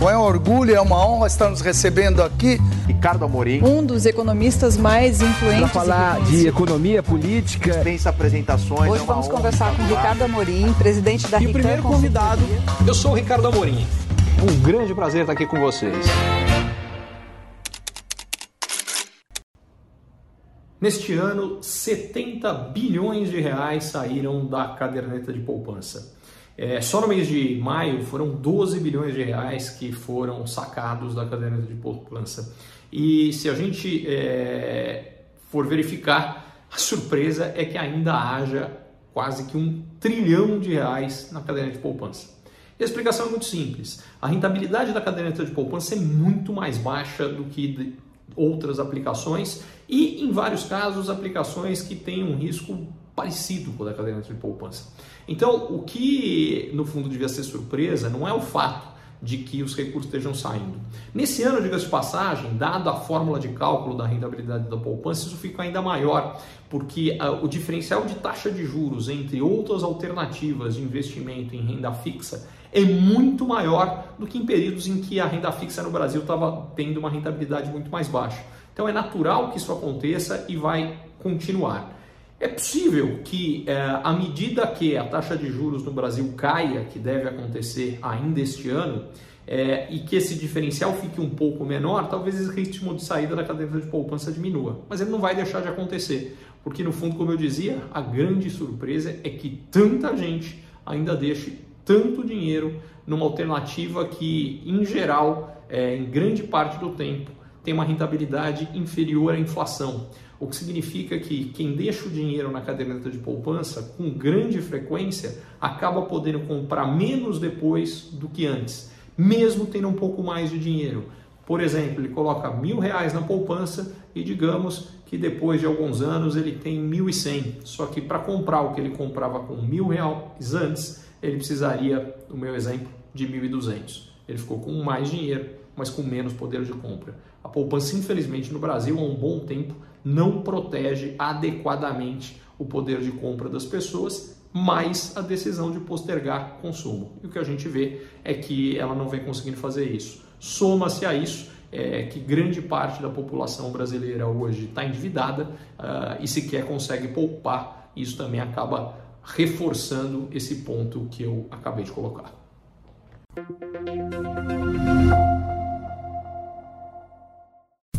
Bom, é um orgulho, é uma honra estar nos recebendo aqui. Ricardo Amorim. Um dos economistas mais influentes. Para falar de economia política. Dispensa apresentações. Hoje é vamos conversar com Ricardo Amorim, presidente da E o primeiro convidado, eu sou o Ricardo Amorim. Um grande prazer estar aqui com vocês. Neste ano, 70 bilhões de reais saíram da caderneta de poupança. É, só no mês de maio foram 12 bilhões de reais que foram sacados da caderneta de poupança. E se a gente é, for verificar, a surpresa é que ainda haja quase que um trilhão de reais na caderneta de poupança. E a explicação é muito simples. A rentabilidade da caderneta de poupança é muito mais baixa do que outras aplicações e, em vários casos, aplicações que têm um risco parecido com o da caderneta de poupança. Então, o que no fundo devia ser surpresa não é o fato de que os recursos estejam saindo. Nesse ano, diga-se de passagem, dada a fórmula de cálculo da rentabilidade da poupança, isso fica ainda maior, porque uh, o diferencial de taxa de juros entre outras alternativas de investimento em renda fixa é muito maior do que em períodos em que a renda fixa no Brasil estava tendo uma rentabilidade muito mais baixa. Então é natural que isso aconteça e vai continuar. É possível que, é, à medida que a taxa de juros no Brasil caia, que deve acontecer ainda este ano, é, e que esse diferencial fique um pouco menor, talvez esse ritmo de saída da caderneta de poupança diminua. Mas ele não vai deixar de acontecer, porque no fundo, como eu dizia, a grande surpresa é que tanta gente ainda deixe tanto dinheiro numa alternativa que, em geral, é, em grande parte do tempo, tem uma rentabilidade inferior à inflação. O que significa que quem deixa o dinheiro na caderneta de poupança com grande frequência acaba podendo comprar menos depois do que antes, mesmo tendo um pouco mais de dinheiro. Por exemplo, ele coloca mil reais na poupança e digamos que depois de alguns anos ele tem mil e cem. Só que para comprar o que ele comprava com mil reais antes, ele precisaria, no meu exemplo, de mil e duzentos. Ele ficou com mais dinheiro, mas com menos poder de compra. A poupança, infelizmente, no Brasil, há um bom tempo, não protege adequadamente o poder de compra das pessoas, mais a decisão de postergar consumo. E o que a gente vê é que ela não vem conseguindo fazer isso. Soma-se a isso é, que grande parte da população brasileira hoje está endividada uh, e sequer consegue poupar. Isso também acaba reforçando esse ponto que eu acabei de colocar.